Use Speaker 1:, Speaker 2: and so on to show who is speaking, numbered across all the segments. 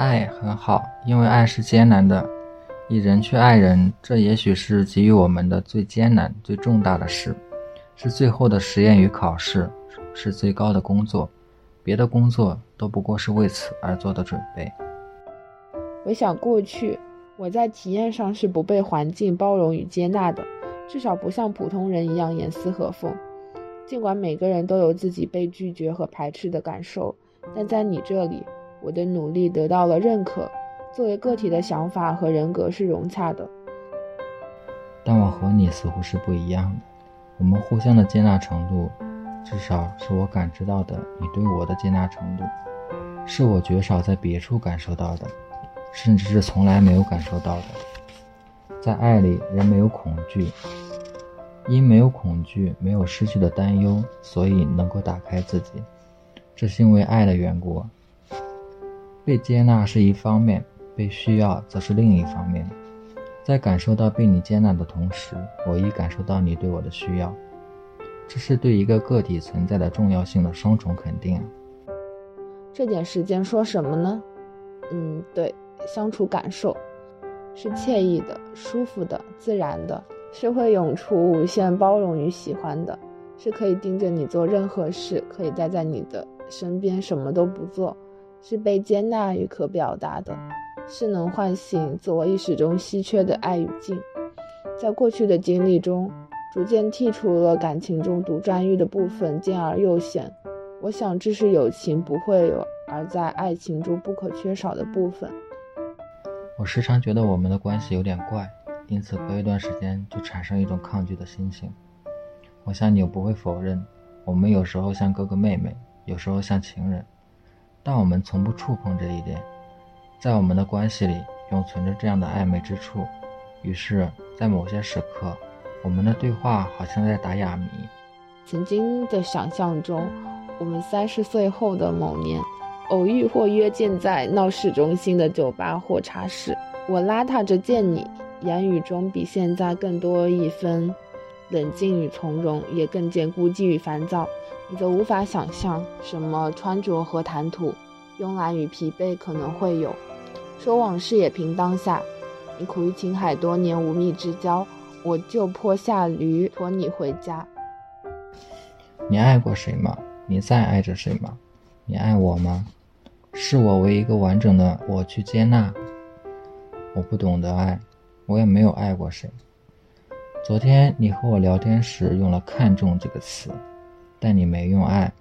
Speaker 1: 爱很好，因为爱是艰难的。以人去爱人，这也许是给予我们的最艰难、最重大的事，是最后的实验与考试，是最高的工作。别的工作都不过是为此而做的准备。
Speaker 2: 回想过去，我在体验上是不被环境包容与接纳的，至少不像普通人一样严丝合缝。尽管每个人都有自己被拒绝和排斥的感受，但在你这里，我的努力得到了认可。作为个体的想法和人格是融洽的，
Speaker 1: 但我和你似乎是不一样的。我们互相的接纳程度，至少是我感知到的。你对我的接纳程度，是我绝少在别处感受到的，甚至是从来没有感受到的。在爱里，人没有恐惧，因没有恐惧，没有失去的担忧，所以能够打开自己。这是因为爱的缘故。被接纳是一方面。被需要则是另一方面，在感受到被你接纳的同时，我亦感受到你对我的需要，这是对一个个体存在的重要性的双重肯定。
Speaker 2: 这点时间说什么呢？嗯，对，相处感受是惬意的、舒服的、自然的，是会涌出无限包容与喜欢的，是可以盯着你做任何事，可以待在你的身边什么都不做，是被接纳与可表达的。是能唤醒自我意识中稀缺的爱与敬，在过去的经历中，逐渐剔除了感情中独占欲的部分，兼而又显。我想，这是友情不会有，而在爱情中不可缺少的部分。
Speaker 1: 我时常觉得我们的关系有点怪，因此隔一段时间就产生一种抗拒的心情。我想你又不会否认，我们有时候像哥哥妹妹，有时候像情人，但我们从不触碰这一点。在我们的关系里，永存着这样的暧昧之处。于是，在某些时刻，我们的对话好像在打哑谜。
Speaker 2: 曾经的想象中，我们三十岁后的某年，偶遇或约见在闹市中心的酒吧或茶室，我邋遢着见你，言语中比现在更多一分冷静与从容，也更见孤寂与烦躁。你则无法想象什么穿着和谈吐，慵懒与疲惫可能会有。说往事也凭当下，你苦于情海多年无觅之交，我就坡下驴驮你回家。
Speaker 1: 你爱过谁吗？你在爱着谁吗？你爱我吗？是我为一个完整的我去接纳。我不懂得爱，我也没有爱过谁。昨天你和我聊天时用了“看重”这个词，但你没用“爱”。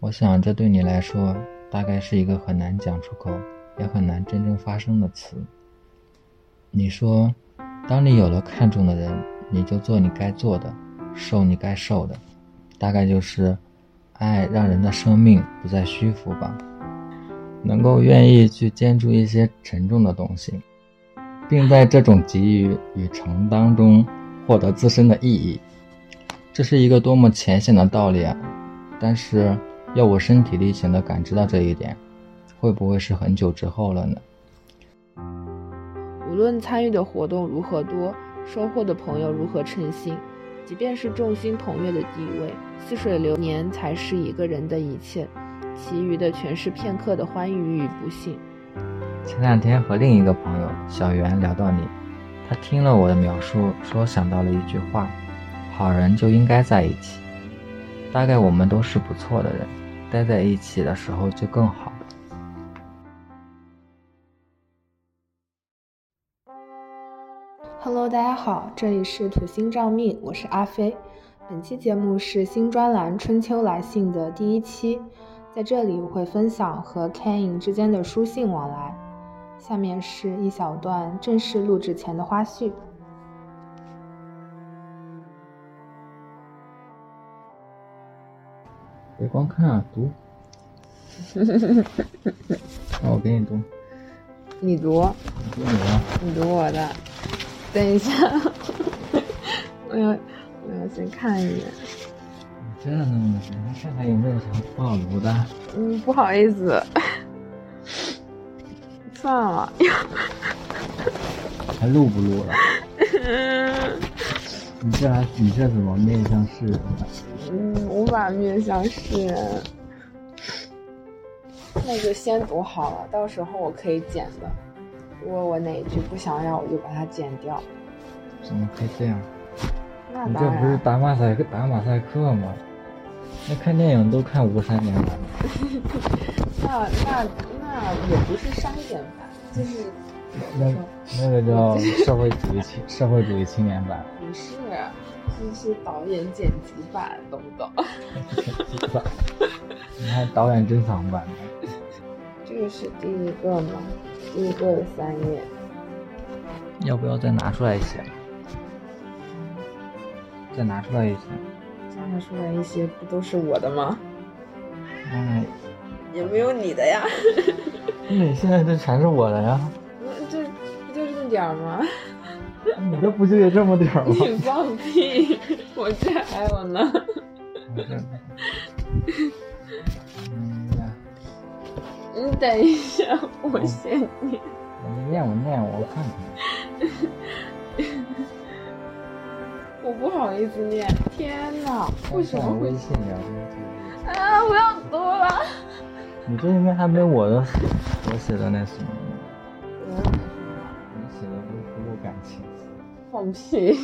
Speaker 1: 我想这对你来说大概是一个很难讲出口。也很难真正发生的词。你说，当你有了看重的人，你就做你该做的，受你该受的，大概就是，爱让人的生命不再虚浮吧，能够愿意去肩住一些沉重的东西，并在这种给予与承担中获得自身的意义。这是一个多么浅显的道理啊！但是要我身体力行的感知到这一点。会不会是很久之后了呢？
Speaker 2: 无论参与的活动如何多，收获的朋友如何称心，即便是众星捧月的地位，似水流年才是一个人的一切，其余的全是片刻的欢愉与不幸。
Speaker 1: 前两天和另一个朋友小袁聊到你，他听了我的描述，说想到了一句话：好人就应该在一起。大概我们都是不错的人，待在一起的时候就更好。
Speaker 2: Hello，大家好，这里是土星照命，我是阿飞。本期节目是新专栏《春秋来信》的第一期，在这里我会分享和 Kane 之间的书信往来。下面是一小段正式录制前的花絮。
Speaker 1: 别光看啊，读。那 我给你读。
Speaker 2: 你读。
Speaker 1: 你读你的。
Speaker 2: 你读我的。等一下，我要我要先看一眼。
Speaker 1: 你真的那么深？你看看有没有什么不好读的？
Speaker 2: 嗯，不好意思，算了。
Speaker 1: 还录不录了？你这还你这怎么面向世人？
Speaker 2: 嗯，无法面向世人。那就先读好了，到时候我可以剪的。如果我哪一句不想要，我就把它剪掉。
Speaker 1: 怎么可以这样？
Speaker 2: 那当
Speaker 1: 你这不是，打马赛克打马赛克吗？那看电影都看无删减版，
Speaker 2: 那那那也不是删减版，就是
Speaker 1: 那那个叫 社会主义青社会主义青年版。
Speaker 2: 不是，这是导演剪辑版，懂不懂？
Speaker 1: 你看导演珍藏版的，
Speaker 2: 这个是第一个吗？第一个有三页。
Speaker 1: 要不要再拿出来一些？再拿出来一些。
Speaker 2: 再拿出来一些，不都是我的吗？
Speaker 1: 哎，
Speaker 2: 也没有你的呀。
Speaker 1: 那你现在这全是我的呀？
Speaker 2: 嗯，这不就这么点儿吗？
Speaker 1: 你这不就得这么点儿吗？
Speaker 2: 你放屁！我这还有呢。你等一下，我先念。
Speaker 1: 你念我念我，我看看。
Speaker 2: 我不好意思念。天哪，为什么会
Speaker 1: 微信聊天记
Speaker 2: 啊？我要读了。
Speaker 1: 你这应该还没我的我写的那什么
Speaker 2: 放屁！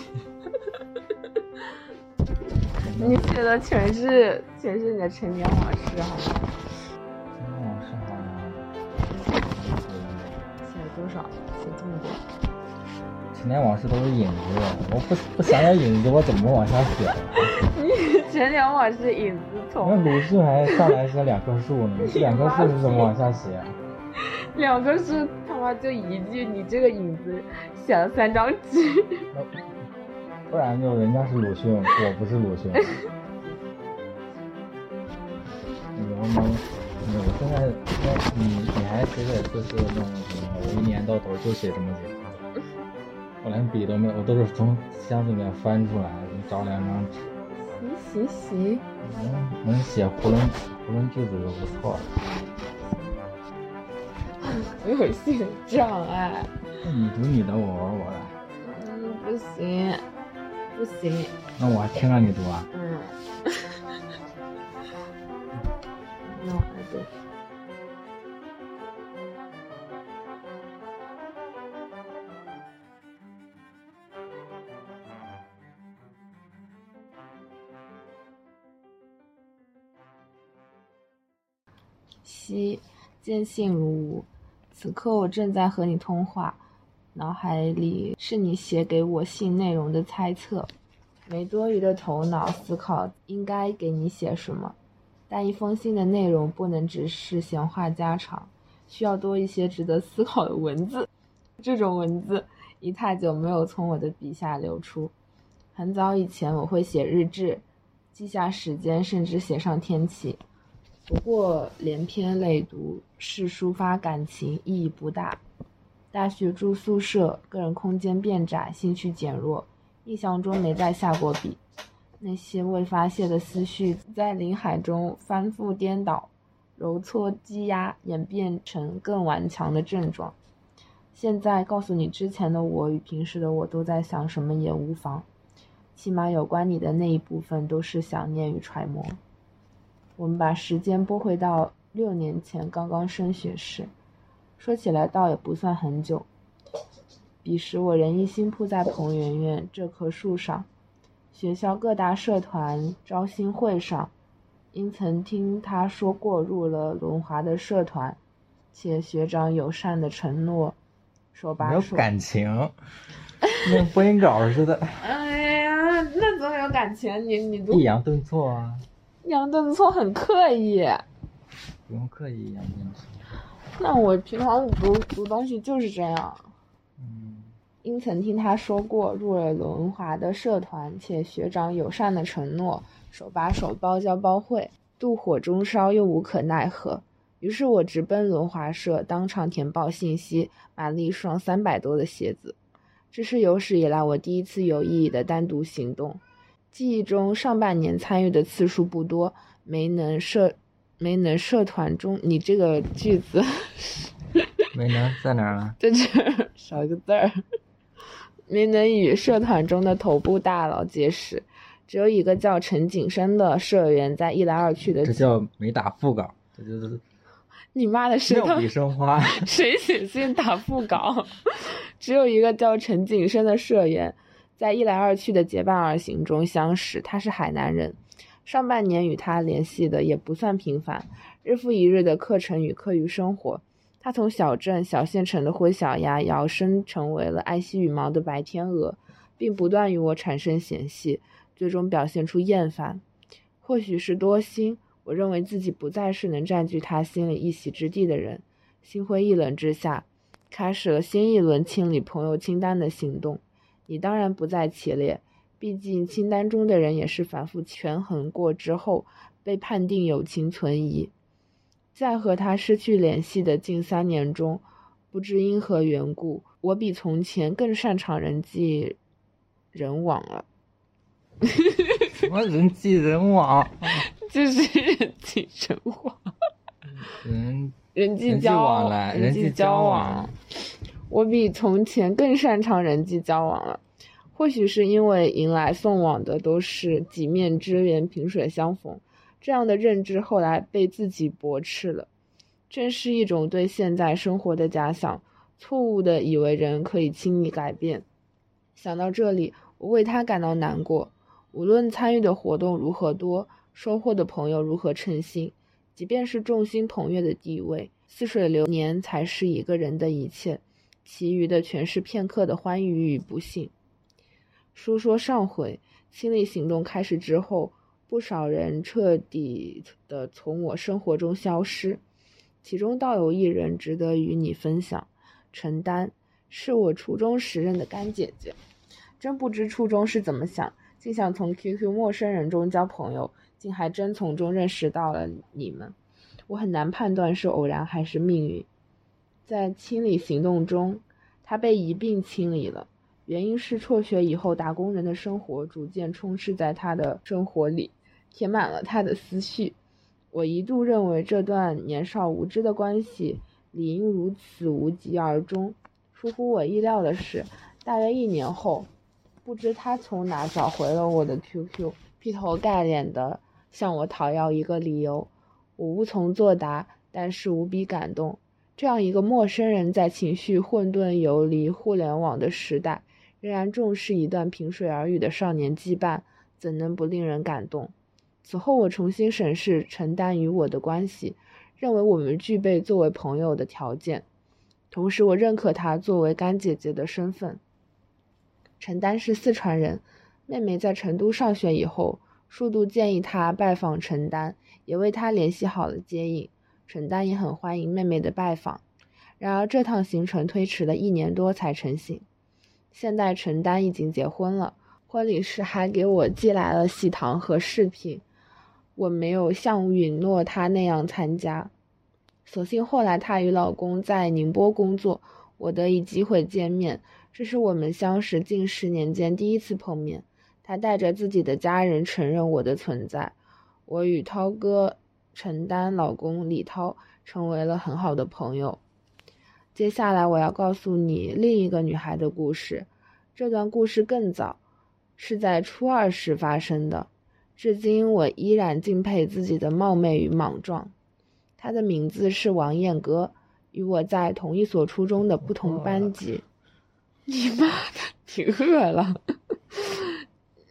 Speaker 2: 你写的全是全是你的陈年往事，好吗？
Speaker 1: 今天往事好吗
Speaker 2: 写了多少？写这么多？
Speaker 1: 陈年往事都是影子，我不不想想影子，我怎么往下写？
Speaker 2: 你陈年往事影子从那
Speaker 1: 鲁迅还上来写两棵树呢，两棵树是怎么往下写？
Speaker 2: 两棵树他妈就一句，你这个影子写了三张纸。
Speaker 1: 不然就人家是鲁迅，我不是鲁迅。你能不能？你我现在那你你还写写字是那种什么？我一年到头就写这么几个，我连笔都没有，我都是从箱子里面翻出来，找两张纸。
Speaker 2: 行行行，
Speaker 1: 能能写囫囵囫囵句子就不错了。
Speaker 2: 我有性障碍。
Speaker 1: 那你读你的，我玩我的。
Speaker 2: 嗯，不行，不行。
Speaker 1: 那我还听着你读啊？
Speaker 2: 嗯。那我来读。西，见信如无。此刻我正在和你通话，脑海里是你写给我信内容的猜测，没多余的头脑思考应该给你写什么。但一封信的内容不能只是闲话家常，需要多一些值得思考的文字。这种文字已太久没有从我的笔下流出。很早以前我会写日志，记下时间，甚至写上天气。不过连篇累牍是抒发感情，意义不大。大学住宿舍，个人空间变窄，兴趣减弱，印象中没再下过笔。那些未发泄的思绪在林海中翻覆颠倒，揉搓积压，演变成更顽强的症状。现在告诉你之前的我与平时的我都在想什么也无妨，起码有关你的那一部分都是想念与揣摩。我们把时间拨回到六年前刚刚升学时，说起来倒也不算很久。彼时我仍一心扑在彭媛媛这棵树上，学校各大社团招新会上，因曾听他说过入了轮滑的社团，且学长友善的承诺，手
Speaker 1: 没有
Speaker 2: 把手。
Speaker 1: 感情，跟播音稿似的，
Speaker 2: 哎呀，那怎么有感情？你你
Speaker 1: 抑扬顿挫啊，
Speaker 2: 抑扬顿挫很刻意。
Speaker 1: 不用刻意抑扬顿挫。
Speaker 2: 那我平常读读东西就是这样。
Speaker 1: 嗯，
Speaker 2: 因曾听他说过入了轮滑的社团，且学长友善的承诺，手把手包教包会，妒火中烧又无可奈何。于是我直奔轮滑社，当场填报信息，买了一双三百多的鞋子。这是有史以来我第一次有意义的单独行动。记忆中上半年参与的次数不多，没能社没能社团中，你这个句子
Speaker 1: 没能在哪儿了？
Speaker 2: 在这儿 少一个字儿，没能与社团中的头部大佬结识，只有一个叫陈景生的社员在一来二去的
Speaker 1: 这叫没打副稿，这就是
Speaker 2: 你妈的石头
Speaker 1: 妙笔生花。
Speaker 2: 谁写信打副稿？只有一个叫陈景生的社员，在一来二去的结伴而行中相识。他是海南人，上半年与他联系的也不算频繁，日复一日的课程与课余生活。他从小镇小县城的灰小鸭摇身成为了爱惜羽毛的白天鹅，并不断与我产生嫌隙，最终表现出厌烦。或许是多心，我认为自己不再是能占据他心里一席之地的人。心灰意冷之下，开始了新一轮清理朋友清单的行动。你当然不在其列，毕竟清单中的人也是反复权衡过之后被判定友情存疑。在和他失去联系的近三年中，不知因何缘故，我比从前更擅长人际人往了。
Speaker 1: 什么人际人往？
Speaker 2: 就是人际人往，
Speaker 1: 人
Speaker 2: 人际交
Speaker 1: 往来
Speaker 2: 人际
Speaker 1: 交往。
Speaker 2: 我比从前更擅长人际交往了。或许是因为迎来送往的都是几面之缘、萍水相逢，这样的认知后来被自己驳斥了。正是一种对现在生活的假想，错误的以为人可以轻易改变。想到这里，我为他感到难过。无论参与的活动如何多，收获的朋友如何称心，即便是众星捧月的地位，似水流年才是一个人的一切，其余的全是片刻的欢愉与不幸。书说上回，清理行动开始之后，不少人彻底的从我生活中消失，其中倒有一人值得与你分享。陈丹是我初中时任的干姐姐，真不知初中是怎么想，竟想从 QQ 陌生人中交朋友，竟还真从中认识到了你们。我很难判断是偶然还是命运。在清理行动中，他被一并清理了。原因是辍学以后，打工人的生活逐渐充斥在他的生活里，填满了他的思绪。我一度认为这段年少无知的关系理应如此无疾而终。出乎我意料的是，大约一年后，不知他从哪找回了我的 QQ，劈头盖脸的向我讨要一个理由。我无从作答，但是无比感动。这样一个陌生人，在情绪混沌、游离互联网的时代，仍然重视一段萍水而遇的少年羁绊，怎能不令人感动？此后，我重新审视陈丹与我的关系，认为我们具备作为朋友的条件，同时我认可他作为干姐姐的身份。陈丹是四川人，妹妹在成都上学以后，数度建议她拜访陈丹，也为她联系好了接应。陈丹也很欢迎妹妹的拜访，然而这趟行程推迟了一年多才成行。现在陈丹已经结婚了，婚礼时还给我寄来了喜糖和饰品。我没有像允诺她那样参加，所幸后来她与老公在宁波工作，我得以机会见面。这是我们相识近十年间第一次碰面。她带着自己的家人承认我的存在，我与涛哥。陈丹老公李涛成为了很好的朋友。接下来我要告诉你另一个女孩的故事，这段故事更早，是在初二时发生的。至今我依然敬佩自己的冒昧与莽撞。她的名字是王艳歌，与我在同一所初中的不同班级。你妈的，挺饿了。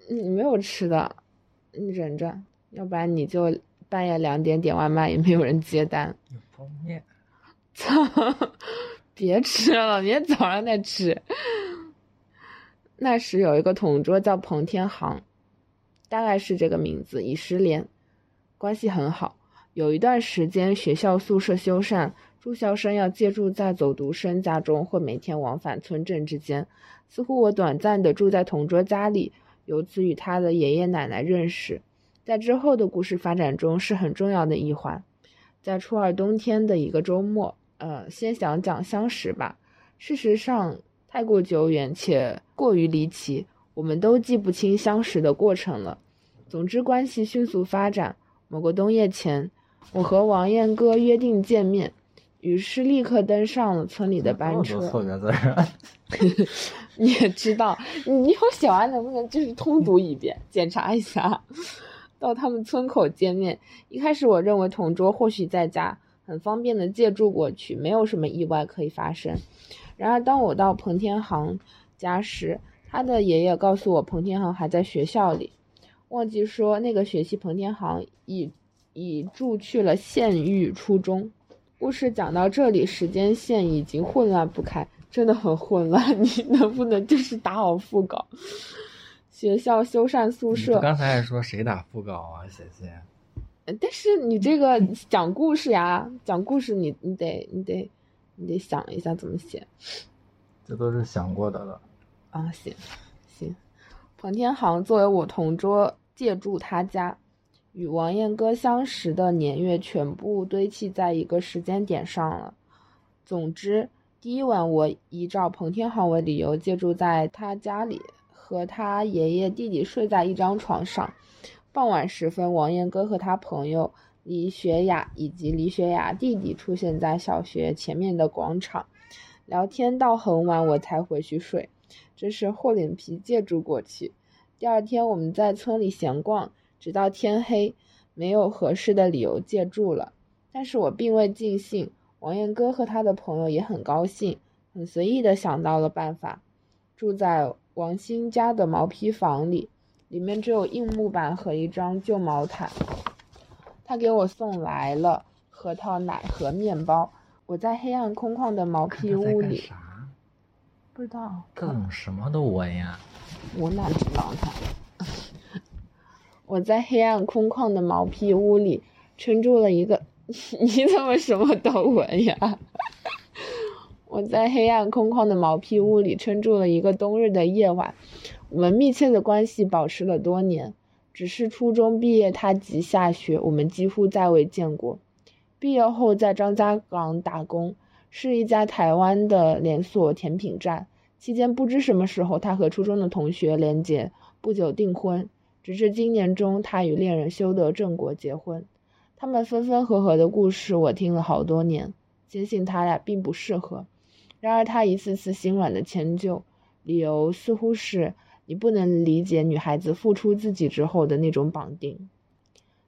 Speaker 2: 你没有吃的，你忍着，要不然你就。半夜两点点外卖也没有人接单，
Speaker 1: 有泡面，
Speaker 2: 操！别吃了，明天早上再吃。那时有一个同桌叫彭天航，大概是这个名字，已失联，关系很好。有一段时间学校宿舍修缮，住校生要借住在走读生家中，或每天往返村镇之间。似乎我短暂的住在同桌家里，由此与他的爷爷奶奶认识。在之后的故事发展中是很重要的一环。在初二冬天的一个周末，呃，先想讲相识吧。事实上，太过久远且过于离奇，我们都记不清相识的过程了。总之，关系迅速发展。某个冬夜前，我和王艳哥约定见面，于是立刻登上了村里的班车。
Speaker 1: 错别字儿。
Speaker 2: 你也知道，你以后写完能不能就是通读一遍，检查一下？到他们村口见面。一开始我认为同桌或许在家，很方便的借住过去，没有什么意外可以发生。然而，当我到彭天航家时，他的爷爷告诉我，彭天航还在学校里。忘记说，那个学期彭天航已已住去了县域初中。故事讲到这里，时间线已经混乱不开，真的很混乱。你能不能就是打好副稿？学校修缮宿舍。
Speaker 1: 刚才还说谁打副稿啊，写信。
Speaker 2: 但是你这个讲故事呀，讲故事你你得你得你得想一下怎么写。
Speaker 1: 这都是想过的了。
Speaker 2: 啊，行行。彭天航作为我同桌，借住他家，与王彦哥相识的年月全部堆砌在一个时间点上了。总之，第一晚我依照彭天航为理由借住在他家里，和他爷爷弟弟睡在一张床上。傍晚时分，王彦哥和他朋友李雪雅以及李雪雅弟弟出现在小学前面的广场，聊天到很晚，我才回去睡。这是厚脸皮借住过去。第二天，我们在村里闲逛，直到天黑，没有合适的理由借住了。但是我并未尽兴，王彦哥和他的朋友也很高兴，很随意的想到了办法，住在王鑫家的毛坯房里，里面只有硬木板和一张旧毛毯。他给我送来了核桃奶和面包。我在黑暗空旷的毛坯屋里。不知道，
Speaker 1: 各种什么都闻呀！
Speaker 2: 我哪知道他？我在黑暗空旷的毛坯屋里撑住了一个，你怎么什么都闻呀？我在黑暗空旷的毛坯屋里撑住了一个冬日的夜晚。我们密切的关系保持了多年，只是初中毕业他即下学，我们几乎再未见过。毕业后在张家港打工。是一家台湾的连锁甜品站。期间不知什么时候，他和初中的同学连结，不久订婚。直至今年中，他与恋人修得正果结婚。他们分分合合的故事，我听了好多年，坚信他俩并不适合。然而他一次次心软的迁就，理由似乎是你不能理解女孩子付出自己之后的那种绑定。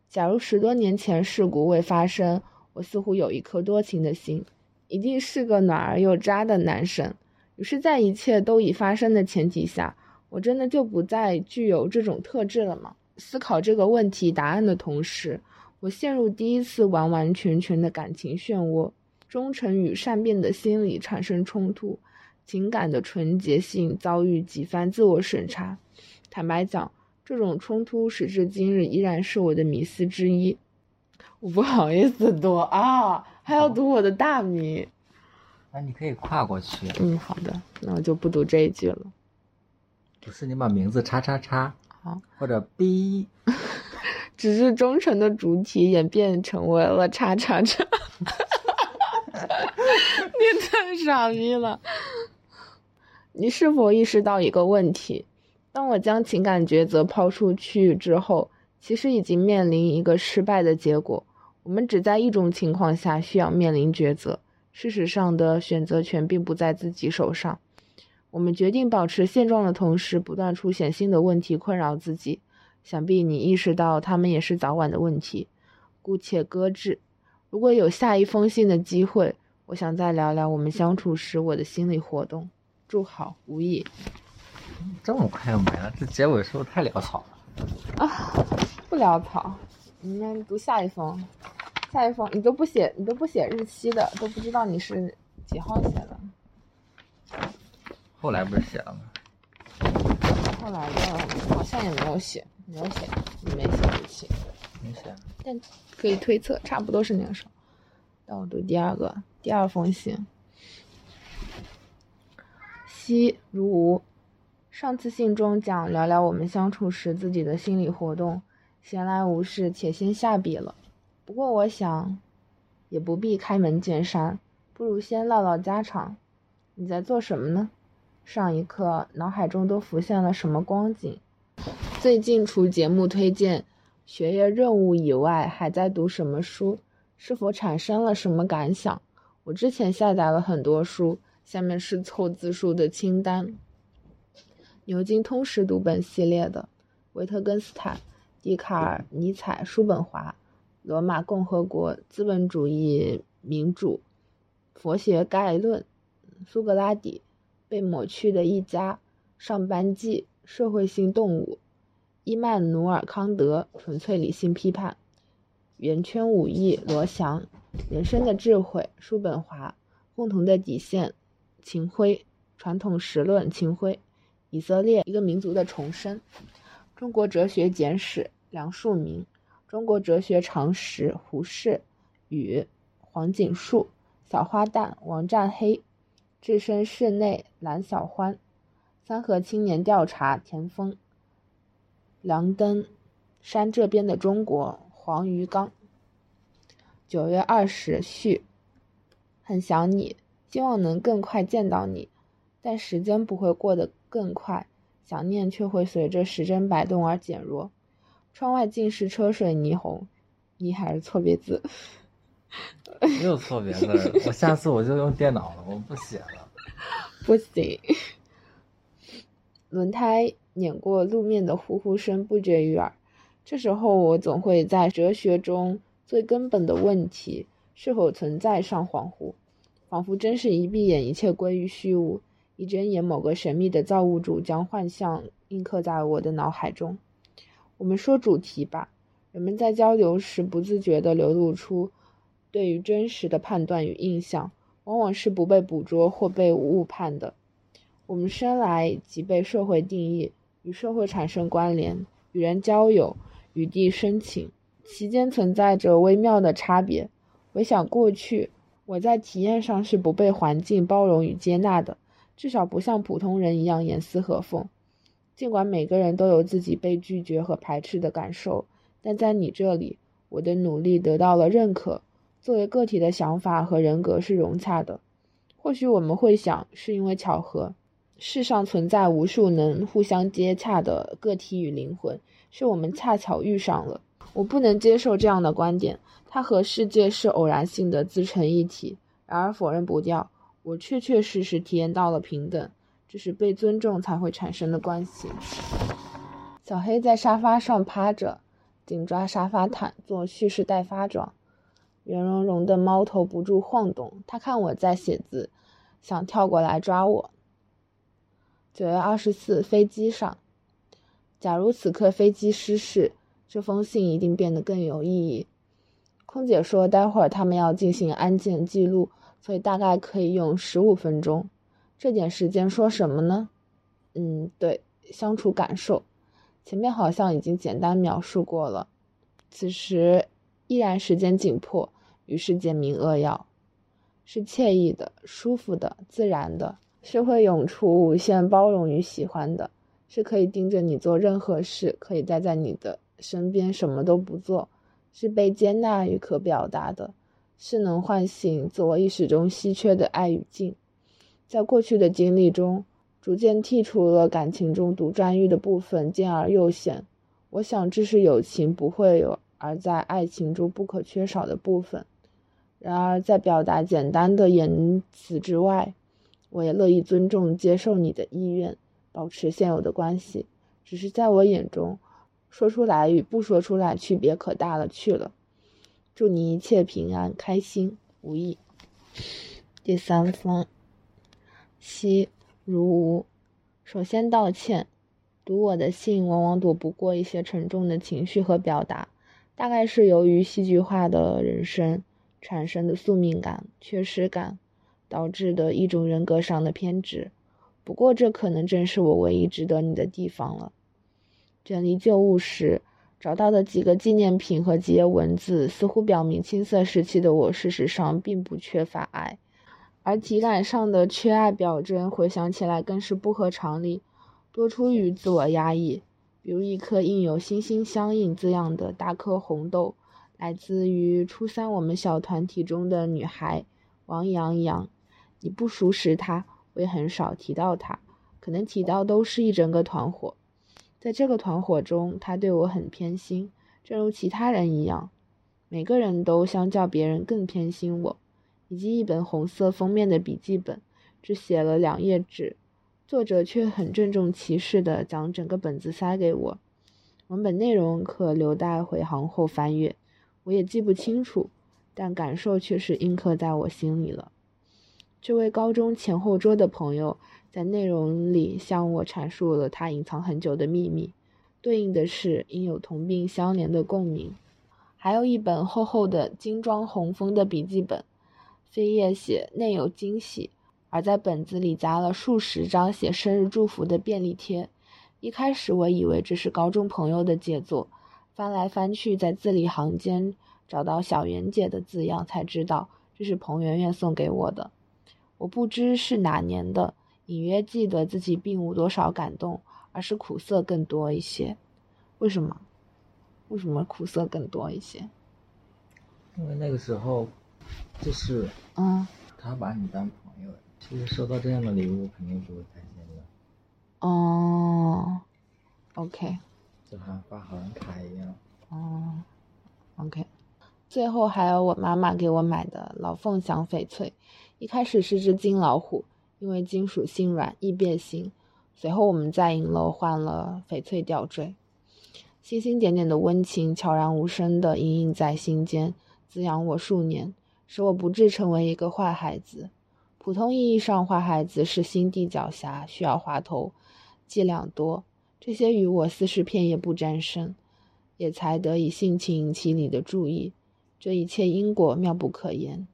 Speaker 2: 假如十多年前事故未发生，我似乎有一颗多情的心。一定是个暖而又渣的男生。于是，在一切都已发生的前提下，我真的就不再具有这种特质了吗？思考这个问题答案的同时，我陷入第一次完完全全的感情漩涡，忠诚与善变的心理产生冲突，情感的纯洁性遭遇几番自我审查。坦白讲，这种冲突时至今日依然是我的迷思之一。我不好意思读啊。还要读我的大名，
Speaker 1: 那你可以跨过去。
Speaker 2: 嗯，好的，那我就不读这一句了。
Speaker 1: 不是你把名字叉叉叉，
Speaker 2: 好，
Speaker 1: 或者 B，
Speaker 2: 只是忠诚的主体演变成为了叉叉叉。你太傻逼了！你是否意识到一个问题？当我将情感抉择抛出去之后，其实已经面临一个失败的结果。我们只在一种情况下需要面临抉择，事实上的选择权并不在自己手上。我们决定保持现状的同时，不断出现新的问题困扰自己。想必你意识到，他们也是早晚的问题，姑且搁置。如果有下一封信的机会，我想再聊聊我们相处时我的心理活动。祝好，无意。
Speaker 1: 这么快就没了？这结尾是不是太潦草
Speaker 2: 了？啊，不潦草。你们读下一封。下一封你都不写，你都不写日期的，都不知道你是几号写的。
Speaker 1: 后来不是写了吗？
Speaker 2: 后来的好像也没有写，没有写，你没写日期。
Speaker 1: 没写。
Speaker 2: 但可以推测，差不多是那个时候。那我读第二个，第二封信。西如无，上次信中讲聊聊我们相处时自己的心理活动，闲来无事，且先下笔了。不过我想，也不必开门见山，不如先唠唠家常。你在做什么呢？上一刻脑海中都浮现了什么光景？最近除节目推荐、学业任务以外，还在读什么书？是否产生了什么感想？我之前下载了很多书，下面是凑字数的清单：牛津通识读本系列的，维特根斯坦、笛卡尔、尼采、叔本华。罗马共和国资本主义民主《佛学概论》，苏格拉底，被抹去的一家，上班记，社会性动物，伊曼努尔·康德，纯粹理性批判，圆圈武艺，罗翔，人生的智慧，叔本华，共同的底线，秦晖，传统实论，秦晖，以色列，一个民族的重生，中国哲学简史，梁漱溟。中国哲学常识，胡适、与、黄锦树、小花旦王占黑，置身室内蓝小欢，三河青年调查田丰，梁登，山这边的中国黄鱼刚。九月二十序，很想你，希望能更快见到你，但时间不会过得更快，想念却会随着时针摆动而减弱。窗外尽是车水霓虹，你还是错别字？
Speaker 1: 又错别字了，我下次我就用电脑了，我不写了。
Speaker 2: 不行。轮胎碾过路面的呼呼声不绝于耳，这时候我总会在哲学中最根本的问题是否存在上恍惚，仿佛真是一闭眼一切归于虚无，一睁眼某个神秘的造物主将幻象印刻在我的脑海中。我们说主题吧。人们在交流时不自觉地流露出对于真实的判断与印象，往往是不被捕捉或被误判的。我们生来即被社会定义，与社会产生关联，与人交友，与地生情，其间存在着微妙的差别。回想过去，我在体验上是不被环境包容与接纳的，至少不像普通人一样严丝合缝。尽管每个人都有自己被拒绝和排斥的感受，但在你这里，我的努力得到了认可。作为个体的想法和人格是融洽的。或许我们会想，是因为巧合。世上存在无数能互相接洽的个体与灵魂，是我们恰巧遇上了。我不能接受这样的观点，它和世界是偶然性的自成一体。然而否认不掉，我确确实实体验到了平等。这是被尊重才会产生的关系。小黑在沙发上趴着，紧抓沙发毯做蓄势待发状。圆融融的猫头不住晃动，它看我在写字，想跳过来抓我。九月二十四，飞机上。假如此刻飞机失事，这封信一定变得更有意义。空姐说，待会儿他们要进行安检记录，所以大概可以用十五分钟。这点时间说什么呢？嗯，对，相处感受，前面好像已经简单描述过了。此时依然时间紧迫，于是简明扼要，是惬意的、舒服的、自然的，是会涌出无限包容与喜欢的，是可以盯着你做任何事，可以待在你的身边什么都不做，是被接纳与可表达的，是能唤醒自我意识中稀缺的爱与敬。在过去的经历中，逐渐剔除了感情中独占欲的部分，兼而又显。我想，这是友情不会有，而在爱情中不可缺少的部分。然而，在表达简单的言辞之外，我也乐意尊重、接受你的意愿，保持现有的关系。只是在我眼中，说出来与不说出来区别可大了去了。祝你一切平安、开心、无益。第三封。七如无，首先道歉。读我的信，往往躲不过一些沉重的情绪和表达，大概是由于戏剧化的人生产生的宿命感、缺失感导致的一种人格上的偏执。不过，这可能正是我唯一值得你的地方了。整理旧物时找到的几个纪念品和几页文字，似乎表明青涩时期的我，事实上并不缺乏爱。而体感上的缺爱表征，回想起来更是不合常理，多出于自我压抑。比如一颗印有“心心相印”字样的大颗红豆，来自于初三我们小团体中的女孩王洋洋。你不熟识她，我也很少提到她，可能提到都是一整个团伙。在这个团伙中，他对我很偏心，正如其他人一样，每个人都相较别人更偏心我。以及一本红色封面的笔记本，只写了两页纸，作者却很郑重其事地将整个本子塞给我。文本内容可留待回航后翻阅，我也记不清楚，但感受却是印刻在我心里了。这位高中前后桌的朋友在内容里向我阐述了他隐藏很久的秘密，对应的是应有同病相怜的共鸣。还有一本厚厚的精装红封的笔记本，扉页写内有惊喜，而在本子里夹了数十张写生日祝福的便利贴。一开始我以为这是高中朋友的杰作，翻来翻去在字里行间找到“小圆姐”的字样，才知道这是彭圆圆送给我的。我不知是哪年的，隐约记得自己并无多少感动，而是苦涩更多一些。为什么？为什么苦涩更多一些？
Speaker 1: 因为那个时候，就是
Speaker 2: 嗯，
Speaker 1: 他把你当朋友，其实收到这样的礼物肯定不会开心的。
Speaker 2: 哦，OK，
Speaker 1: 就像发好人卡一样。
Speaker 2: 哦，OK。最后还有我妈妈给我买的老凤祥翡翠，一开始是只金老虎，因为金属性软易变形。随后我们在银楼换了翡翠吊坠。星星点点的温情，悄然无声地隐隐在心间，滋养我数年，使我不至成为一个坏孩子。普通意义上，坏孩子是心地狡黠，需要滑头，伎俩多。这些与我似是片叶不沾身，也才得以性情引起你的注意。这一切因果妙不可言。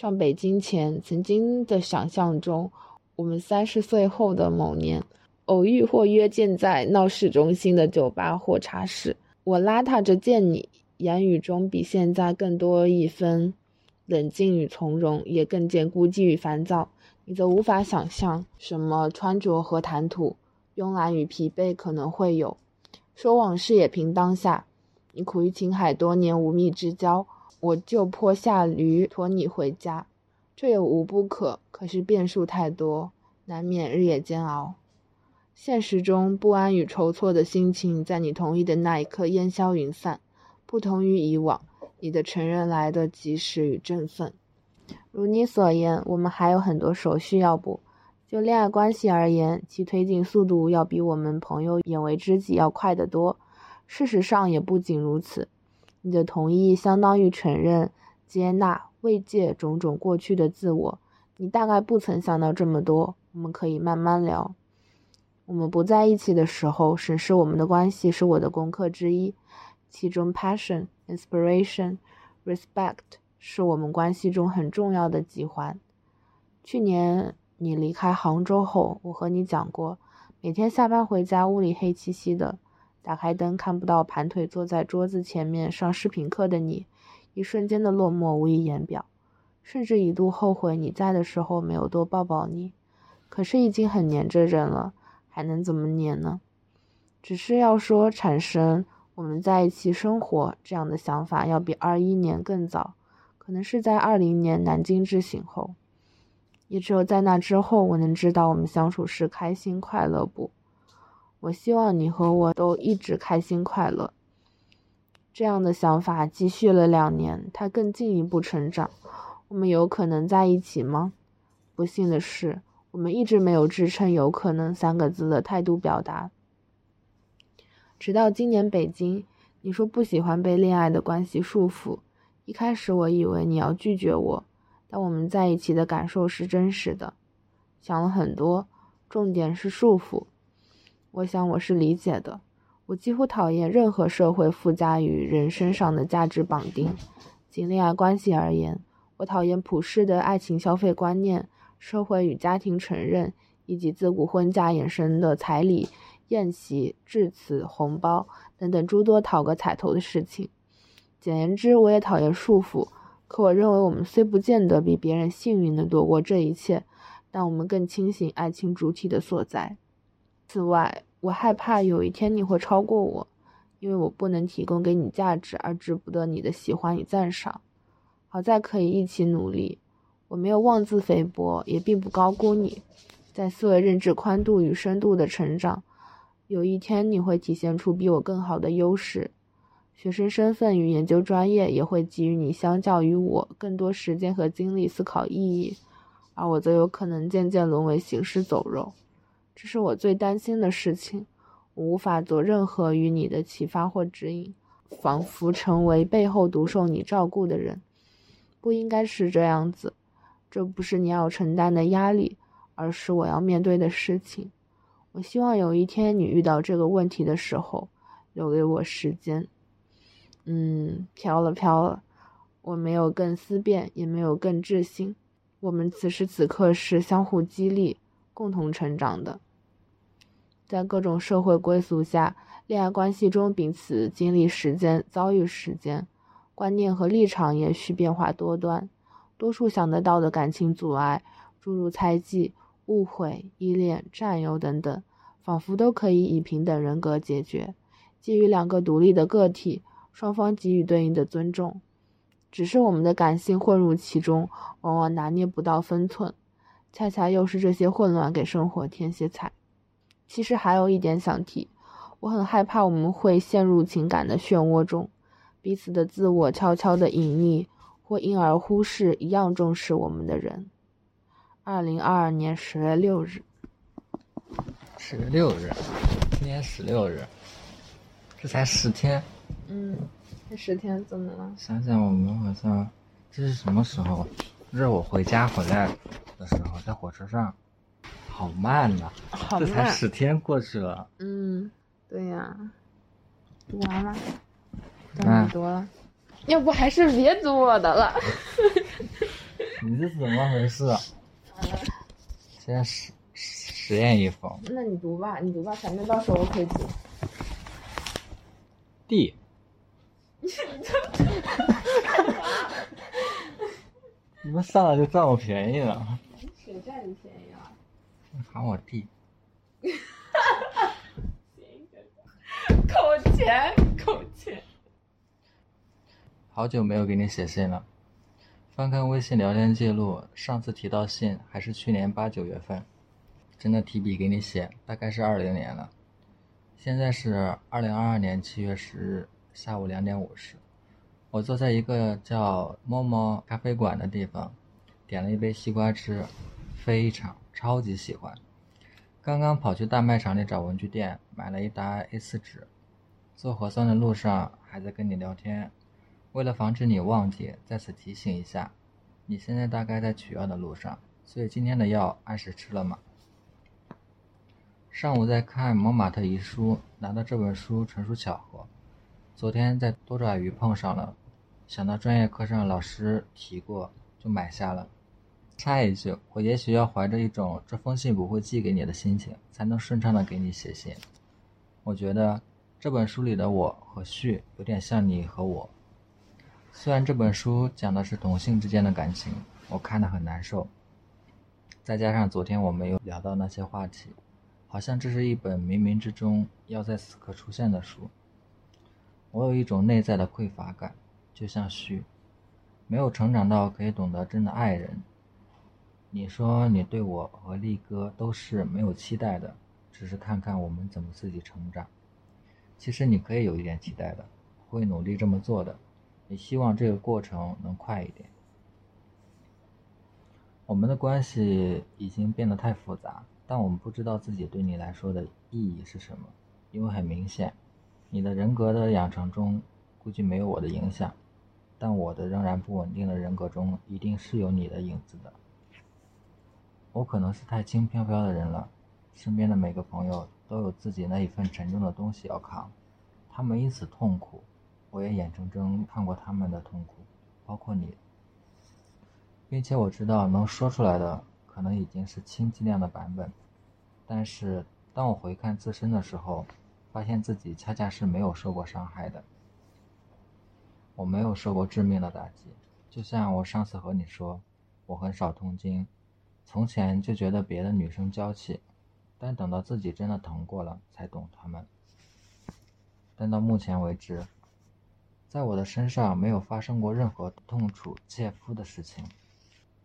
Speaker 2: 上北京前，曾经的想象中，我们三十岁后的某年。偶遇或约见在闹市中心的酒吧或茶室，我邋遢着见你，言语中比现在更多一分冷静与从容，也更见孤寂与烦躁。你则无法想象什么穿着和谈吐，慵懒与疲惫可能会有。说往事也凭当下。你苦于情海多年无觅之交，我就坡下驴驮你回家。这也无不可，可是变数太多，难免日夜煎熬。现实中不安与筹措的心情，在你同意的那一刻烟消云散。不同于以往，你的承认来得及时与振奋。如你所言，我们还有很多手续要补。就恋爱关系而言，其推进速度要比我们朋友眼为知己要快得多。事实上也不仅如此。你的同意相当于承认、接纳、慰藉种种过去的自我。你大概不曾想到这么多。我们可以慢慢聊。我们不在一起的时候，审视我们的关系是我的功课之一。其中，passion、inspiration、respect 是我们关系中很重要的几环。去年你离开杭州后，我和你讲过，每天下班回家，屋里黑漆漆的，打开灯看不到盘腿坐在桌子前面上视频课的你，一瞬间的落寞无以言表，甚至一度后悔你在的时候没有多抱抱你。可是已经很黏着人了。还能怎么黏呢？只是要说产生我们在一起生活这样的想法，要比二一年更早，可能是在二零年南京之行后。也只有在那之后，我能知道我们相处是开心快乐不？我希望你和我都一直开心快乐。这样的想法继续了两年，它更进一步成长。我们有可能在一起吗？不幸的是。我们一直没有支撑“有可能”三个字的态度表达，直到今年北京，你说不喜欢被恋爱的关系束缚。一开始我以为你要拒绝我，但我们在一起的感受是真实的。想了很多，重点是束缚。我想我是理解的。我几乎讨厌任何社会附加于人身上的价值绑定。仅恋爱关系而言，我讨厌普世的爱情消费观念。社会与家庭承认，以及自古婚嫁衍生的彩礼、宴席、致辞、红包等等诸多讨个彩头的事情。简言之，我也讨厌束缚。可我认为，我们虽不见得比别人幸运地躲过这一切，但我们更清醒爱情主体的所在。此外，我害怕有一天你会超过我，因为我不能提供给你价值而值不得你的喜欢与赞赏。好在可以一起努力。我没有妄自菲薄，也并不高估你，在思维认知宽度与深度的成长。有一天你会体现出比我更好的优势，学生身份与研究专业也会给予你相较于我更多时间和精力思考意义，而我则有可能渐渐沦为行尸走肉。这是我最担心的事情。我无法做任何与你的启发或指引，仿佛成为背后独受你照顾的人。不应该是这样子，这不是你要承担的压力，而是我要面对的事情。我希望有一天你遇到这个问题的时候，留给我时间。嗯，飘了飘了，我没有更思辨，也没有更自信。我们此时此刻是相互激励、共同成长的。在各种社会归宿下，恋爱关系中彼此经历时间、遭遇时间，观念和立场也许变化多端。多数想得到的感情阻碍，诸如猜忌。误会、依恋、占有等等，仿佛都可以以平等人格解决。基于两个独立的个体，双方给予对应的尊重。只是我们的感性混入其中，往往拿捏不到分寸。恰恰又是这些混乱给生活添些彩。其实还有一点想提，我很害怕我们会陷入情感的漩涡中，彼此的自我悄悄的隐匿，或因而忽视一样重视我们的人。二零二二年十月六日，
Speaker 1: 十月六日，今天十六日，这才十天。
Speaker 2: 嗯，这十天怎么了？
Speaker 1: 想想我们好像这是什么时候？这是我回家回来的时候，在火车上，好慢呐！
Speaker 2: 好
Speaker 1: 这才
Speaker 2: 慢。
Speaker 1: 十天过去了。
Speaker 2: 嗯，对呀。读完了，
Speaker 1: 嗯
Speaker 2: 终于读了。要不还是别读我的了。
Speaker 1: 你这是怎么回事？现在实实验一封
Speaker 2: 那你读吧，你读吧，反正到时候我可以读。
Speaker 1: D。你们上来就占我便宜了，
Speaker 2: 谁占你便宜了？
Speaker 1: 喊我弟。
Speaker 2: 扣钱，扣钱。
Speaker 1: 好久没有给你写信了。翻看微信聊天记录，上次提到信还是去年八九月份，真的提笔给你写，大概是二零年了。现在是二零二二年七月十日下午两点五十，我坐在一个叫猫猫咖啡馆的地方，点了一杯西瓜汁，非常超级喜欢。刚刚跑去大卖场里找文具店，买了一沓 A4 纸。做核酸的路上还在跟你聊天，为了防止你忘记，在此提醒一下，你现在大概在取药的路上，所以今天的药按时吃了吗？上午在看《蒙马特遗书》，拿到这本书纯属巧合。昨天在多爪鱼碰上了，想到专业课上老师提过，就买下了。插一句，我也许要怀着一种这封信不会寄给你的心情，才能顺畅的给你写信。我觉得这本书里的我和旭有点像你和我。虽然这本书讲的是同性之间的感情，我看得很难受。再加上昨天我没有聊到那些话题，好像这是一本冥冥之中要在此刻出现的书。我有一种内在的匮乏感，就像旭，没有成长到可以懂得真的爱人。你说你对我和力哥都是没有期待的，只是看看我们怎么自己成长。其实你可以有一点期待的，会努力这么做的。也希望这个过程能快一点。我们的关系已经变得太复杂，但我们不知道自己对你来说的意义是什么，因为很明显，你的人格的养成中估计没有我的影响，但我的仍然不稳定的人格中一定是有你的影子的。我可能是太轻飘飘的人了，身边的每个朋友都有自己那一份沉重的东西要扛，他们因此痛苦。我也眼睁睁看过他们的痛苦，包括你，并且我知道能说出来的可能已经是轻剂量的版本，但是当我回看自身的时候，发现自己恰恰是没有受过伤害的。我没有受过致命的打击，就像我上次和你说，我很少痛经，从前就觉得别的女生娇气，但等到自己真的疼过了，才懂她们。但到目前为止。在我的身上没有发生过任何痛楚切肤的事情，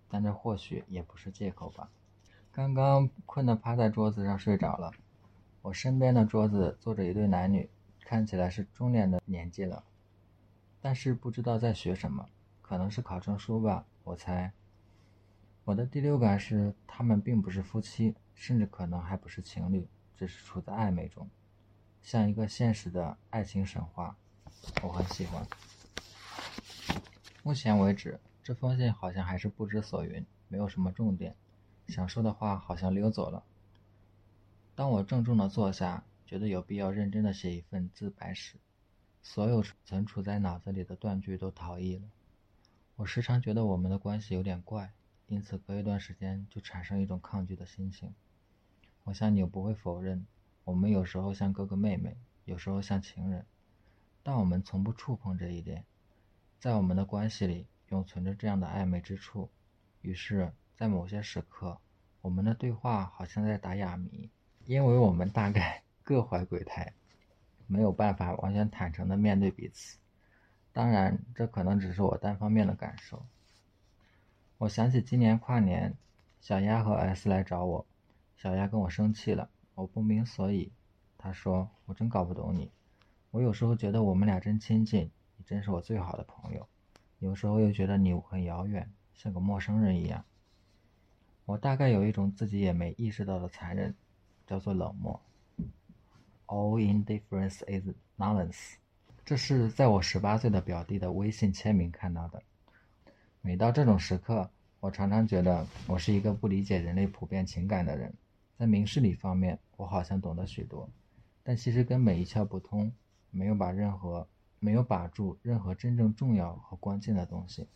Speaker 1: 但这或许也不是借口吧。刚刚困得趴在桌子上睡着了，我身边的桌子坐着一对男女，看起来是中年的年纪了，但是不知道在学什么，可能是考证书吧，我猜。我的第六感是，他们并不是夫妻，甚至可能还不是情侣，只是处在暧昧中，像一个现实的爱情神话。我很喜欢。目前为止，这封信好像还是不知所云，没有什么重点，想说的话好像溜走了。当我郑重地坐下，觉得有必要认真地写一份自白时，所有存储在脑子里的断句都逃逸了。我时常觉得我们的关系有点怪，因此隔一段时间就产生一种抗拒的心情。我想你又不会否认，我们有时候像哥哥妹妹，有时候像情人，但我们从不触碰这一点。在我们的关系里，永存着这样的暧昧之处。于是，在某些时刻，我们的对话好像在打哑谜。因为我们大概 各怀鬼胎，没有办法完全坦诚地面对彼此。当然，这可能只是我单方面的感受。我想起今年跨年，小丫和 S 来找我，小丫跟我生气了，我不明所以。她说：“我真搞不懂你，我有时候觉得我们俩真亲近，你真是我最好的朋友；有时候又觉得你很遥远，像个陌生人一样。”我大概有一种自己也没意识到的残忍。叫做冷漠。All indifference is nonsense。这是在我十八岁的表弟的微信签名看到的。每到这种时刻，我常常觉得我是一个不理解人类普遍情感的人。在明事理方面，我好像懂得许多，但其实根本一窍不通，没有把任何没有把住任何真正重要和关键的东西。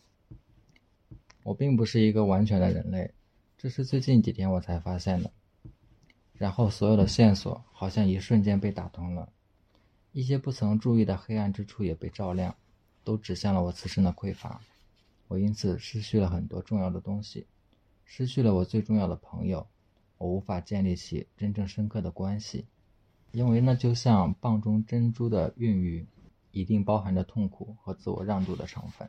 Speaker 1: 我并不是一个完全的人类，这是最近几天我才发现的。然后，所有的线索好像一瞬间被打通了，一些不曾注意的黑暗之处也被照亮，都指向了我自身的匮乏。我因此失去了很多重要的东西，失去了我最重要的朋友，我无法建立起真正深刻的关系，因为那就像蚌中珍珠的孕育，一定包含着痛苦和自我让渡的成分。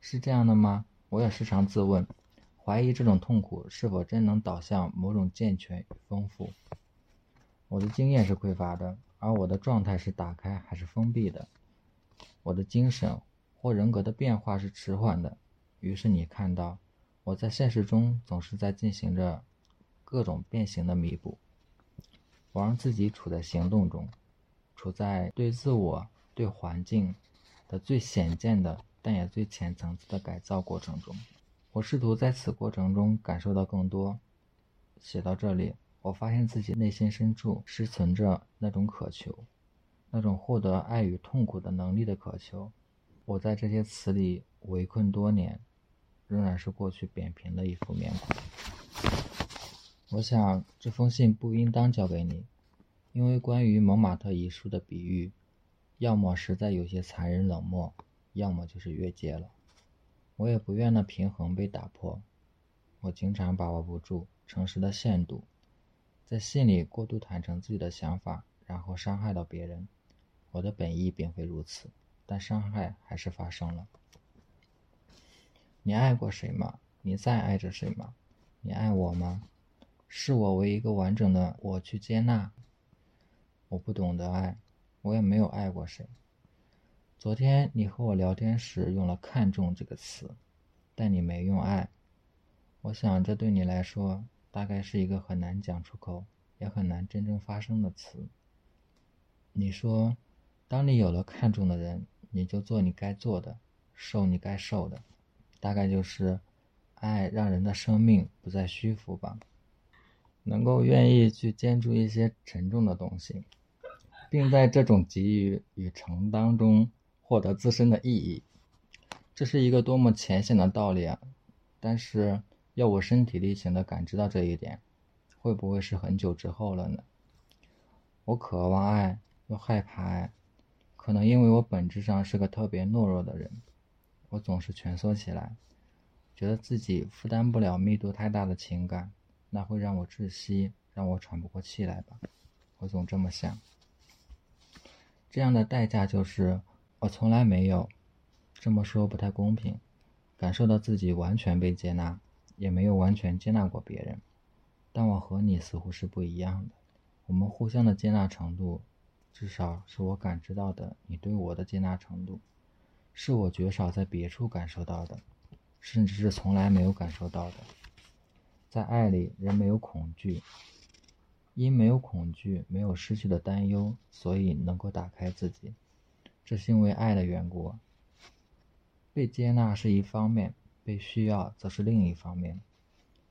Speaker 1: 是这样的吗？我也时常自问。怀疑这种痛苦是否真能导向某种健全与丰富。我的经验是匮乏的，而我的状态是打开还是封闭的？我的精神或人格的变化是迟缓的。于是你看到，我在现实中总是在进行着各种变形的弥补。我让自己处在行动中，处在对自我、对环境的最显见的，但也最浅层次的改造过程中。我试图在此过程中感受到更多。写到这里，我发现自己内心深处是存着那种渴求，那种获得爱与痛苦的能力的渴求。我在这些词里围困多年，仍然是过去扁平的一副面孔。我想这封信不应当交给你，因为关于蒙马特遗书的比喻，要么实在有些残忍冷漠，要么就是越界了。我也不愿那平衡被打破。我经常把握不住诚实的限度，在信里过度坦诚自己的想法，然后伤害到别人。我的本意并非如此，但伤害还是发生了。你爱过谁吗？你在爱着谁吗？你爱我吗？是我为一个完整的我去接纳。我不懂得爱，我也没有爱过谁。昨天你和我聊天时用了“看重”这个词，但你没用“爱”。我想这对你来说大概是一个很难讲出口，也很难真正发生的词。你说，当你有了看重的人，你就做你该做的，受你该受的，大概就是爱让人的生命不再虚浮吧，能够愿意去肩住一些沉重的东西，并在这种给予与承当中。获得自身的意义，这是一个多么浅显的道理啊！但是要我身体力行的感知到这一点，会不会是很久之后了呢？我渴望爱，又害怕爱，可能因为我本质上是个特别懦弱的人，我总是蜷缩起来，觉得自己负担不了密度太大的情感，那会让我窒息，让我喘不过气来吧？我总这么想。这样的代价就是。我从来没有这么说，不太公平。感受到自己完全被接纳，也没有完全接纳过别人。但我和你似乎是不一样的。我们互相的接纳程度，至少是我感知到的。你对我的接纳程度，是我绝少在别处感受到的，甚至是从来没有感受到的。在爱里，人没有恐惧，因没有恐惧，没有失去的担忧，所以能够打开自己。这是因为爱的缘故。被接纳是一方面，被需要则是另一方面。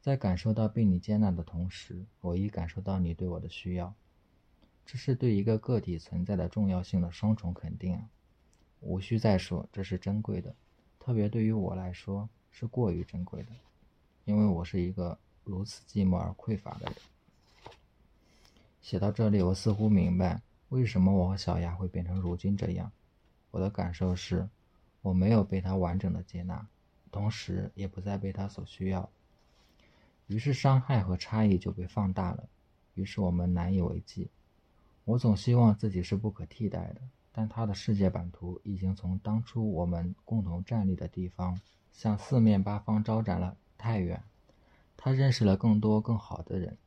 Speaker 1: 在感受到被你接纳的同时，我亦感受到你对我的需要。这是对一个个体存在的重要性的双重肯定啊！无需再说，这是珍贵的，特别对于我来说是过于珍贵的，因为我是一个如此寂寞而匮乏的人。写到这里，我似乎明白为什么我和小牙会变成如今这样。我的感受是，我没有被他完整的接纳，同时也不再被他所需要。于是伤害和差异就被放大了，于是我们难以为继。我总希望自己是不可替代的，但他的世界版图已经从当初我们共同站立的地方，向四面八方招展了太远。他认识了更多更好的人，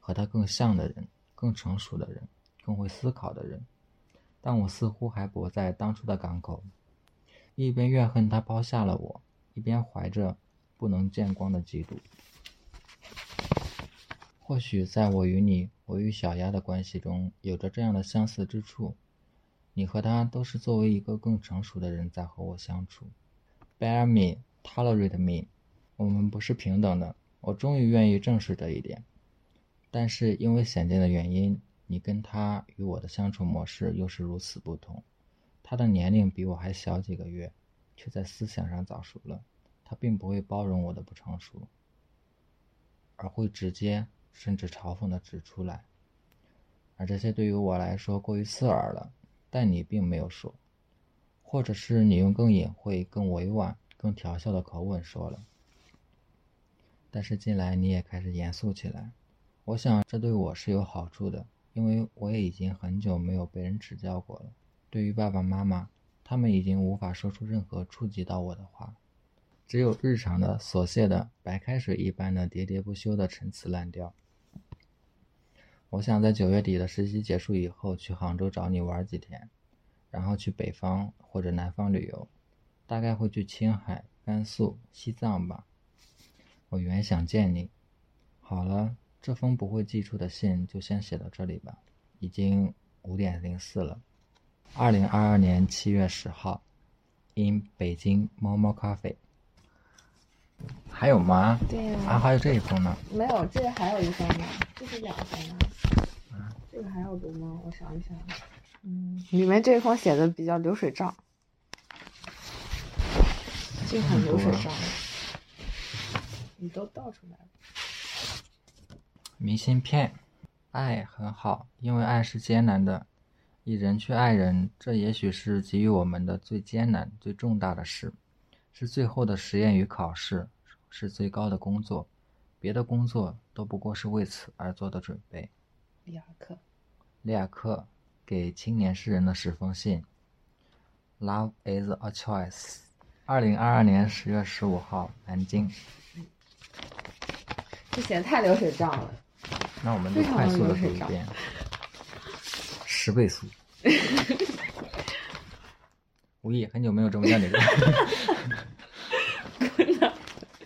Speaker 1: 和他更像的人，更成熟的人，更会思考的人。但我似乎还泊在当初的港口，一边怨恨他抛下了我，一边怀着不能见光的嫉妒。或许在我与你。我与小鸭的关系中有着这样的相似之处，你和他都是作为一个更成熟的人在和我相处。Bear me, tolerate me，我们不是平等的。我终于愿意正视这一点，但是因为显见的原因，你跟他与我的相处模式又是如此不同。他的年龄比我还小几个月，却在思想上早熟了。他并不会包容我的不成熟，而会直接。甚至嘲讽的指出来，而这些对于我来说过于刺耳了。但你并没有说，或者是你用更隐晦、更委婉、更调笑的口吻说了。但是近来你也开始严肃起来，我想这对我是有好处的，因为我也已经很久没有被人指教过了。对于爸爸妈妈，他们已经无法说出任何触及到我的话，只有日常的琐屑的白开水一般的喋喋不休的陈词滥调。我想在九月底的实习结束以后去杭州找你玩几天，然后去北方或者南方旅游，大概会去青海、甘肃、西藏吧。我原想见你。好了，这封不会寄出的信就先写到这里吧。已经五点零四了。二零二二年七月十号，in 北京猫猫咖啡。还有吗？
Speaker 2: 对呀。
Speaker 1: 啊，还有这一封呢。
Speaker 2: 没有，这还有一封呢。这是两封呢。这个还要读吗？我想一想，嗯，里面这一封写的比较流水账，这很流水账，你都倒出来了。
Speaker 1: 明信片，爱很好，因为爱是艰难的，以人去爱人，这也许是给予我们的最艰难、最重大的事，是最后的实验与考试，是最高的工作，别的工作都不过是为此而做的准备。
Speaker 2: 里亚克，
Speaker 1: 里亚克给青年诗人的十封信。Love is a choice。二零二二年十月十五号，南京。
Speaker 2: 这写的太流水账了。
Speaker 1: 那我们就快速的读一遍，十倍速。无意，很久没有这么叫你了。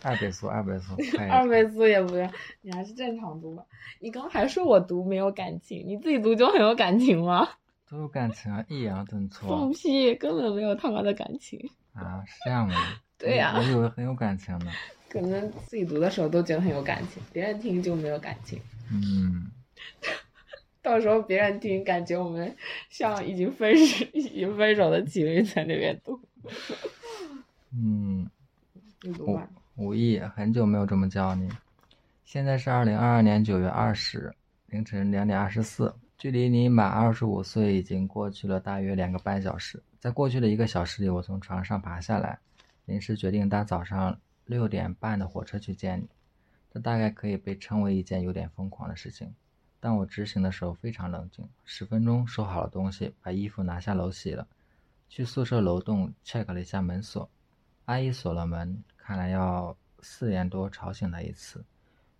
Speaker 1: 二倍速，二倍速，
Speaker 2: 二倍速也不要，你还是正常读吧。你刚还说我读没有感情，你自己读就很有感情吗？
Speaker 1: 都有感情啊，抑扬顿挫。
Speaker 2: 放屁，根本没有他妈的感情。
Speaker 1: 啊，是这样吗？
Speaker 2: 对呀，
Speaker 1: 我以为很有感情呢。
Speaker 2: 可能自己读的时候都觉得很有感情，别人听就没有感情。
Speaker 1: 嗯。
Speaker 2: 到时候别人听，感觉我们像已经分手、已经分手的情侣在那边读。
Speaker 1: 嗯。
Speaker 2: 你读吧。
Speaker 1: 无意，很久没有这么叫你。现在是二零二二年九月二十凌晨两点二十四，距离你满二十五岁已经过去了大约两个半小时。在过去的一个小时里，我从床上爬下来，临时决定搭早上六点半的火车去见你。这大概可以被称为一件有点疯狂的事情，但我执行的时候非常冷静。十分钟收好了东西，把衣服拿下楼洗了，去宿舍楼栋 check 了一下门锁，阿姨锁了门。看来要四点多吵醒他一次，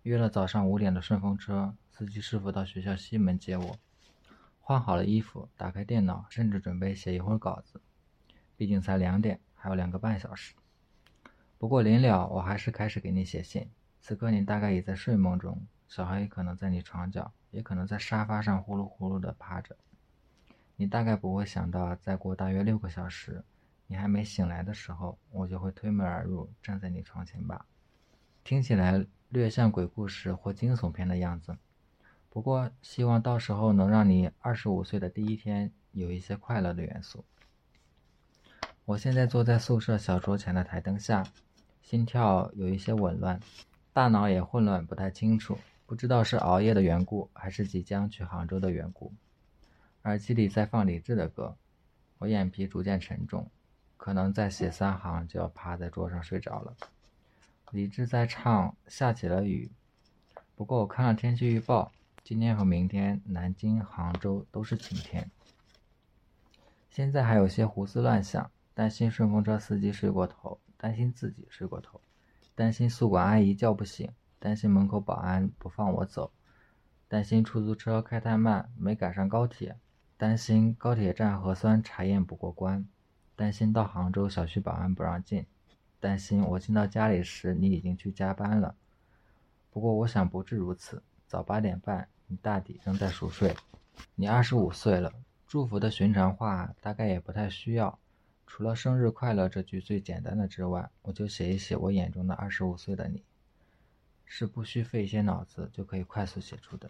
Speaker 1: 约了早上五点的顺风车，司机师傅到学校西门接我。换好了衣服，打开电脑，甚至准备写一会儿稿子。毕竟才两点，还有两个半小时。不过临了，我还是开始给你写信。此刻你大概已在睡梦中，小孩也可能在你床角，也可能在沙发上呼噜呼噜地趴着。你大概不会想到，再过大约六个小时。你还没醒来的时候，我就会推门而入，站在你床前吧。听起来略像鬼故事或惊悚片的样子，不过希望到时候能让你二十五岁的第一天有一些快乐的元素。我现在坐在宿舍小桌前的台灯下，心跳有一些紊乱，大脑也混乱，不太清楚，不知道是熬夜的缘故，还是即将去杭州的缘故。耳机里在放李志的歌，我眼皮逐渐沉重。可能再写三行就要趴在桌上睡着了。李志在唱《下起了雨》，不过我看了天气预报，今天和明天南京、杭州都是晴天。现在还有些胡思乱想，担心顺风车司机睡过头，担心自己睡过头，担心宿管阿姨叫不醒，担心门口保安不放我走，担心出租车开太慢没赶上高铁，担心高铁站核酸查验不过关。担心到杭州小区保安不让进，担心我进到家里时你已经去加班了。不过我想不至如此，早八点半你大抵仍在熟睡。你二十五岁了，祝福的寻常话大概也不太需要，除了生日快乐这句最简单的之外，我就写一写我眼中的二十五岁的你，是不需费一些脑子就可以快速写出的。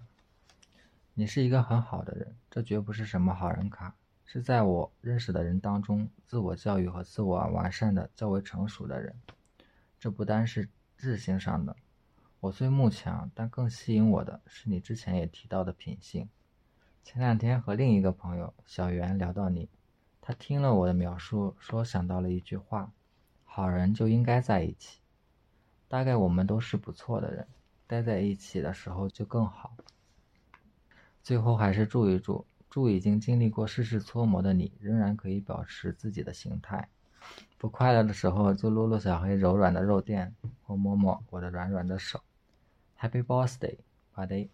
Speaker 1: 你是一个很好的人，这绝不是什么好人卡。是在我认识的人当中，自我教育和自我完善的较为成熟的人。这不单是智性上的，我虽慕强，但更吸引我的是你之前也提到的品性。前两天和另一个朋友小袁聊到你，他听了我的描述，说想到了一句话：好人就应该在一起。大概我们都是不错的人，待在一起的时候就更好。最后还是祝一祝。祝已经经历过世事搓磨的你，仍然可以保持自己的形态。不快乐的时候，就撸撸小黑柔软的肉垫，或摸摸我的软软的手。Happy birthday, buddy！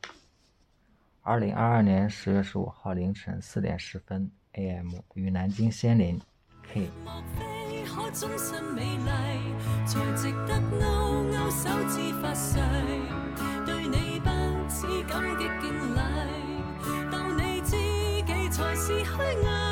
Speaker 1: 二零二二年十月十五号凌晨四点十分 AM，与南京仙林 K。
Speaker 3: 是虚伪。